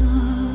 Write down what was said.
love.